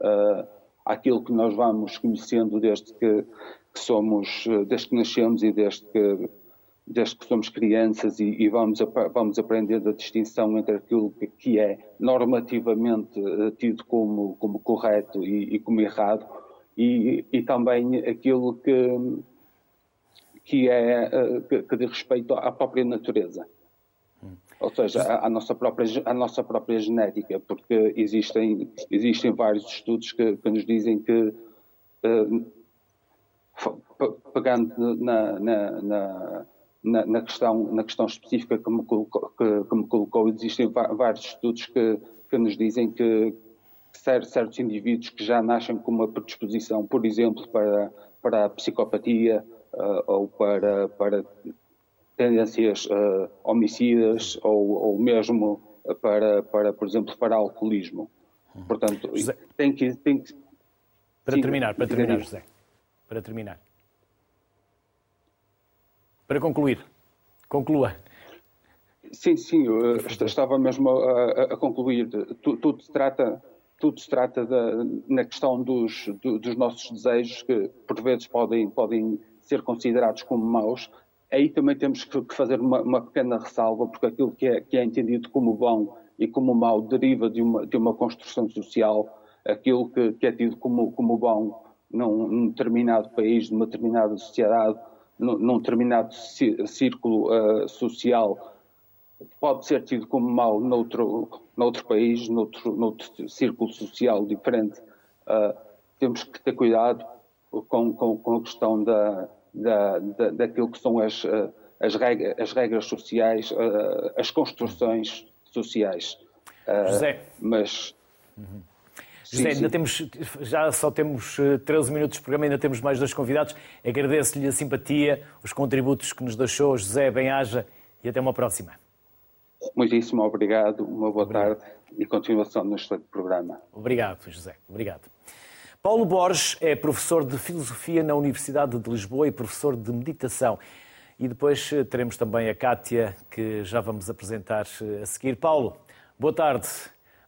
uh, àquilo que nós vamos conhecendo desde que que somos, eh, desde que nascemos e desde que, desde que somos crianças e, e vamos, vamos aprendendo a distinção entre aquilo que, que é normativamente eh, tido como, como correto e, e como errado e, e, também aquilo que, que é eh, que, que diz respeito à própria natureza. Ou seja, à nossa própria, à nossa própria genética, porque existem, existem vários estudos que, que nos dizem que pegando na, na, na, na, questão, na questão específica que me colocou, que, que me colocou existem vários estudos que, que nos dizem que certos indivíduos que já nascem com uma predisposição, por exemplo, para, para a psicopatia uh, ou para, para tendências uh, homicidas ou, ou mesmo para, para, por exemplo, para alcoolismo. Portanto, José, tem que... Tem que para sim, terminar, para terminar, José para terminar. Para concluir, conclua. Sim, sim, eu estava mesmo a, a concluir. Tudo, se trata, tudo se trata da, na questão dos, dos nossos desejos, que por vezes podem, podem ser considerados como maus. Aí também temos que fazer uma, uma pequena ressalva, porque aquilo que é, que é entendido como bom e como mau deriva de uma, de uma construção social. Aquilo que, que é tido como, como bom num, num determinado país, numa determinada sociedade, num, num determinado círculo uh, social, pode ser tido como mau noutro, noutro país, noutro, noutro círculo social diferente. Uh, temos que ter cuidado com, com, com a questão da, da, da, daquilo que são as, uh, as, regras, as regras sociais, as construções sociais. José. Mas. Uhum. José, ainda temos, já só temos 13 eh, minutos de programa, ainda temos mais dois convidados. Agradeço-lhe a simpatia, os contributos que nos deixou, José, bem-aja e até uma próxima. Muitíssimo obrigado, uma boa obrigado. tarde e continuação no excelente programa. Obrigado, José. Obrigado. Paulo Borges é professor de Filosofia na Universidade de Lisboa e professor de Meditação. E depois eh, teremos também a Cátia, que já vamos apresentar eh, a seguir. Paulo, boa tarde.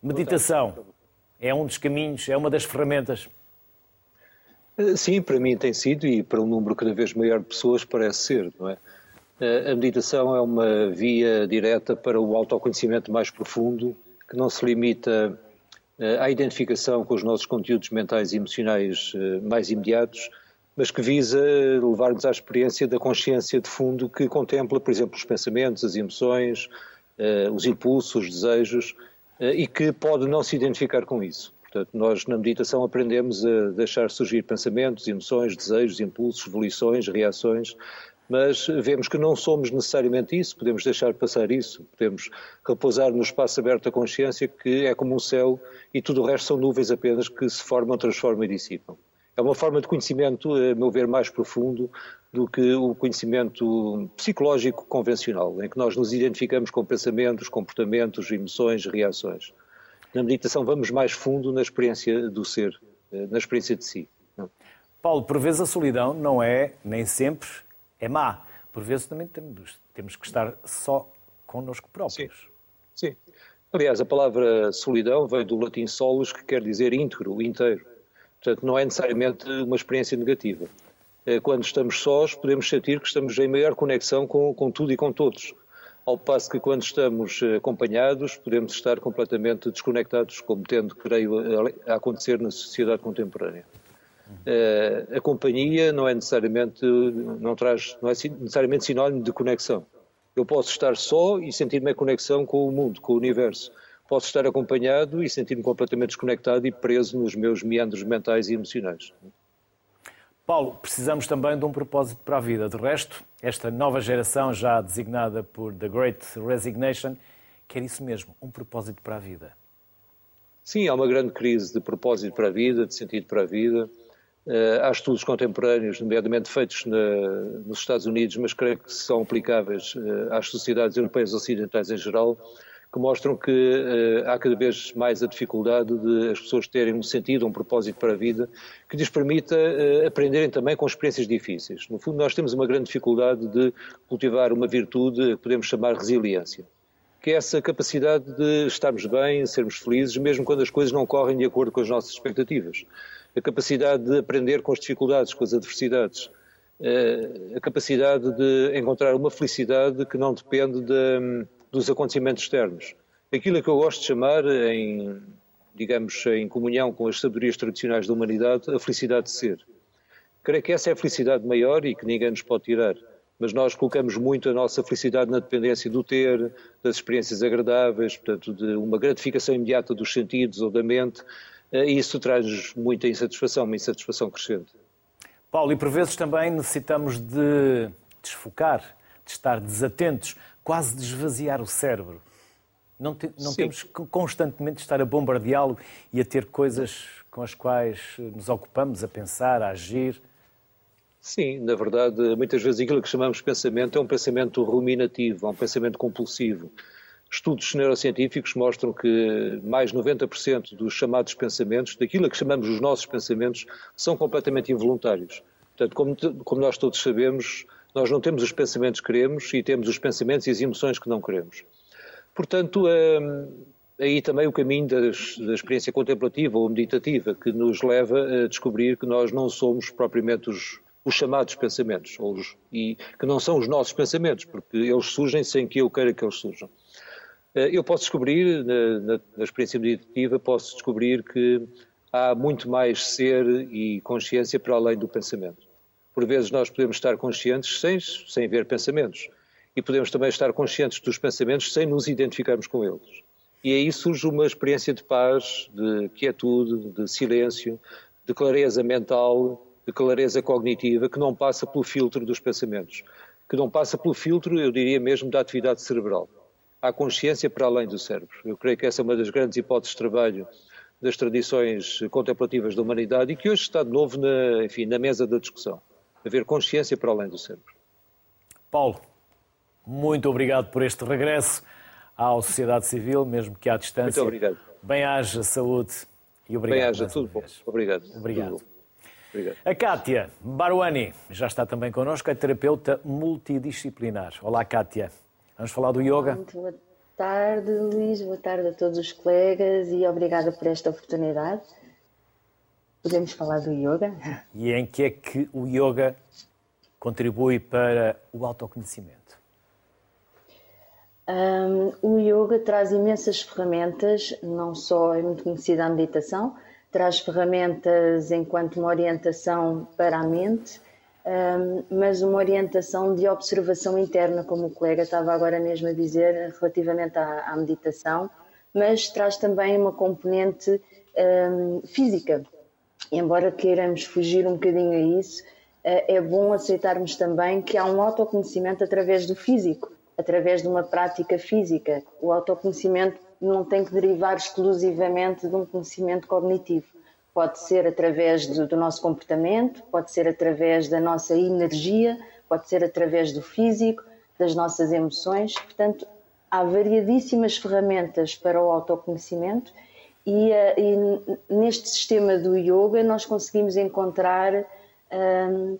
Meditação é um dos caminhos, é uma das ferramentas. Eh, sim, para mim tem sido e para um número cada vez maior de pessoas parece ser, não é? A meditação é uma via direta para o autoconhecimento mais profundo, que não se limita eh, à identificação com os nossos conteúdos mentais e emocionais eh, mais imediatos, mas que visa levar-nos à experiência da consciência de fundo que contempla, por exemplo, os pensamentos, as emoções, eh, os impulsos, os desejos, e que pode não se identificar com isso. Portanto, nós na meditação aprendemos a deixar surgir pensamentos, emoções, desejos, impulsos, volições, reações, mas vemos que não somos necessariamente isso, podemos deixar passar isso, podemos repousar no espaço aberto da consciência que é como um céu e tudo o resto são nuvens apenas que se formam, transformam e dissipam. É uma forma de conhecimento, a meu ver, mais profundo do que o conhecimento psicológico convencional, em que nós nos identificamos com pensamentos, comportamentos, emoções, reações. Na meditação vamos mais fundo na experiência do ser, na experiência de si. Paulo, por vezes a solidão não é, nem sempre, é má. Por vezes também temos, temos que estar só connosco próprios. Sim. Sim. Aliás, a palavra solidão vem do latim solus, que quer dizer íntegro, inteiro. Portanto, não é necessariamente uma experiência negativa. Eh, quando estamos sós, podemos sentir que estamos em maior conexão com, com tudo e com todos. Ao passo que quando estamos eh, acompanhados, podemos estar completamente desconectados, como tendo, creio, a acontecer na sociedade contemporânea. Uh, a companhia não é necessariamente não traz não é necessariamente sinónimo de conexão. Eu posso estar só e sentir-me a conexão com o mundo, com o universo. Posso estar acompanhado e sentir-me completamente desconectado e preso nos meus meandros mentais e emocionais. Paulo, precisamos também de um propósito para a vida. De resto, esta nova geração, já designada por The Great Resignation, quer isso mesmo, um propósito para a vida. Sim, há uma grande crise de propósito para a vida, de sentido para a vida. Uh, há estudos contemporâneos, nomeadamente feitos na, nos Estados Unidos, mas creio que são aplicáveis uh, às sociedades europeias ocidentais em geral, que mostram que uh, há cada vez mais a dificuldade de as pessoas terem um sentido, um propósito para a vida, que lhes permita aprenderem também com experiências difíceis. No fundo, nós temos uma grande dificuldade de cultivar uma virtude que podemos chamar resiliência que é essa capacidade de estarmos bem, sermos felizes, mesmo quando as coisas não correm de acordo com as nossas expectativas a capacidade de aprender com as dificuldades, com as adversidades, eh, a capacidade de encontrar uma felicidade que não depende de, dos acontecimentos externos. Aquilo que eu gosto de chamar, em, digamos, em comunhão com as sabedorias tradicionais da humanidade, a felicidade de ser. Creio que essa é a felicidade maior e que ninguém nos pode tirar. Mas nós colocamos muito a nossa felicidade na dependência do ter, das experiências agradáveis, portanto, de uma gratificação imediata dos sentidos ou da mente, eh, e isso traz muita insatisfação, uma insatisfação crescente. Paulo, e por vezes também necessitamos de desfocar, de estar desatentos, quase de esvaziar o cérebro. Não, te, não temos que constantemente estar a bombardeá-lo e a ter coisas com as quais nos ocupamos, a pensar, a agir. Sim, na verdade, muitas vezes aquilo que chamamos de pensamento é um pensamento ruminativo, é um pensamento compulsivo. Estudos neurocientíficos mostram que mais de 90% dos chamados pensamentos, daquilo que chamamos os nossos pensamentos, são completamente involuntários. Portanto, como, como nós todos sabemos, nós não temos os pensamentos que queremos e temos os pensamentos e as emoções que não queremos. Portanto, hum, aí também o caminho das, da experiência contemplativa ou meditativa, que nos leva a descobrir que nós não somos propriamente os, os chamados pensamentos, os, e que não são os nossos pensamentos, porque eles surgem sem que eu queira que eles surjam. Eh, eu posso descobrir, na, na, experiência meditativa, posso descobrir que há muito mais ser e consciência para além do pensamento. Por vezes nós podemos estar conscientes sem, sem ver pensamentos. E podemos também estar conscientes dos pensamentos sem nos identificarmos com eles. E aí surge uma experiência de paz, de quietude, de silêncio, de clareza mental, de clareza cognitiva, que não passa pelo filtro dos pensamentos, que não passa pelo filtro, eu diria mesmo, da atividade cerebral à consciência para além do cérebro. Eu creio que essa é uma das grandes hipóteses de trabalho das tradições contemplativas da humanidade e que hoje está de novo na, enfim, na mesa da discussão. Haver consciência para além do cérebro. Paulo, muito obrigado por este regresso à sociedade civil, mesmo que à distância. Muito obrigado. Bem-haja, saúde e obrigado. Bem-haja, tudo bom. Obrigado. Obrigado. Obrigado. A Kátia Baruani já está também connosco, é terapeuta multidisciplinar. Olá, Kátia. Vamos falar do yoga? Muito boa tarde, Luís. Boa tarde a todos os colegas e obrigada por esta oportunidade. Podemos falar do yoga? E em que é que o yoga contribui para o autoconhecimento? Um, o yoga traz imensas ferramentas, não só é muito conhecida a meditação, traz ferramentas enquanto uma orientação para a mente, um, mas uma orientação de observação interna, como o colega estava agora mesmo a dizer, relativamente à, à meditação, mas traz também uma componente um, física. Embora queiramos fugir um bocadinho a isso, eh, é bom aceitarmos também que há um autoconhecimento através do físico através de uma prática física. O autoconhecimento não tem que derivar exclusivamente de um conhecimento cognitivo. Pode ser através do, do nosso comportamento, pode ser através da nossa energia, pode ser através do físico, das nossas emoções. Portanto, há variadíssimas ferramentas para o autoconhecimento e, eh, e neste sistema do yoga nós conseguimos encontrar hum,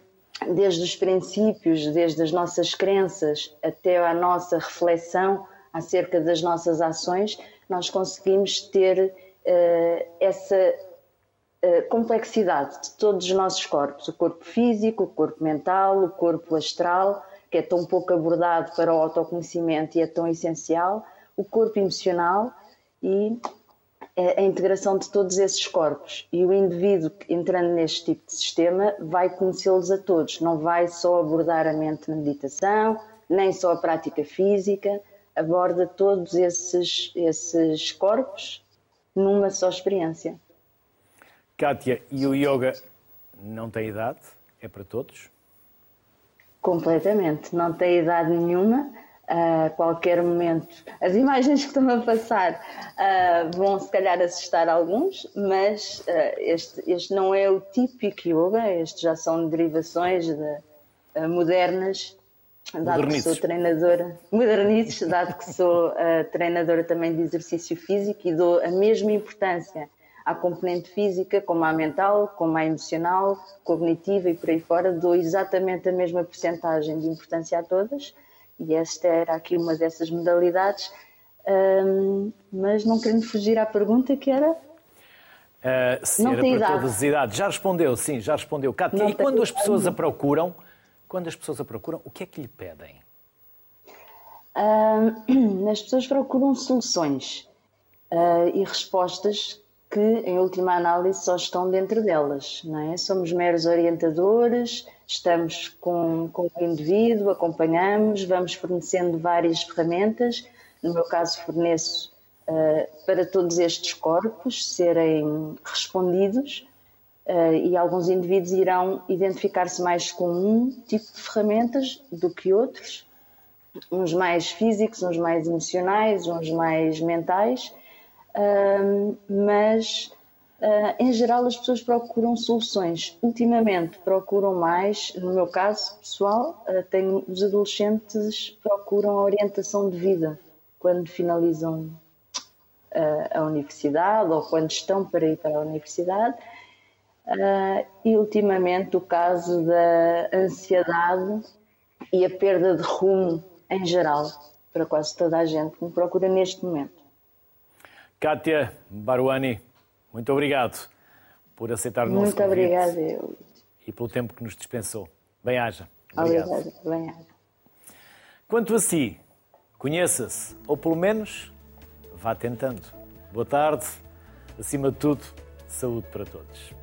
desde os princípios, desde as nossas crenças até a nossa reflexão acerca das nossas ações, nós conseguimos ter uh, essa uh, complexidade de todos os nossos corpos: o corpo físico, o corpo mental, o corpo astral, que é tão pouco abordado para o autoconhecimento e é tão essencial, o corpo emocional e a integração de todos esses corpos e o indivíduo entrando neste tipo de sistema vai conhecê-los a todos, não vai só abordar a mente na meditação, nem só a prática física, aborda todos esses, esses corpos numa só experiência. Kátia, e o yoga não tem idade? É para todos? Completamente, não tem idade nenhuma a qualquer momento. As imagens que estão a passar uh, vão se calhar assustar alguns, mas uh, este, este não é o típico yoga, estes já são derivações de, modernas, dado que sou treinadora, modernices, dado que sou treinadora também de exercício físico e dou a mesma importância à componente física, como à mental, como à emocional, cognitiva e por aí fora, dou exatamente a mesma porcentagem de importância a todas e esta era aqui uma dessas modalidades, um, mas não querendo fugir à pergunta que era. Uh, se não era para idade. todas as idades. Já respondeu, sim, já respondeu. Cátia, e quando as pessoas a procuram, quando as pessoas a procuram, o que é que lhe pedem? Uh, *clears throat* as pessoas procuram soluções uh, e respostas que, em última análise, só estão dentro delas. Não é? Somos meros orientadores, estamos com, com o indivíduo, acompanhamos, vamos fornecendo várias ferramentas. No meu caso, forneço uh, para todos estes corpos serem respondidos uh, e alguns indivíduos irão identificar-se mais com um tipo de ferramentas do que outros, uns mais físicos, uns mais emocionais, uns mais mentais mas uh, em geral as pessoas procuram soluções. Ultimamente procuram mais, no meu caso pessoal, uh, tenho, os adolescentes procuram a orientação de vida quando finalizam uh, a universidade ou quando estão para ir para a universidade. e ultimamente o caso da ansiedade e a perda de rumo em geral, para quase toda a gente que me procura neste momento. Kátia Baruani, muito obrigado por aceitar o nosso muito convite. Muito obrigada. Eu... E pelo tempo que nos dispensou. Bem-haja. Obrigada. Bem-haja. Quanto a si, conheça-se, ou pelo menos vá tentando. Boa tarde. Acima de tudo, saúde para todos.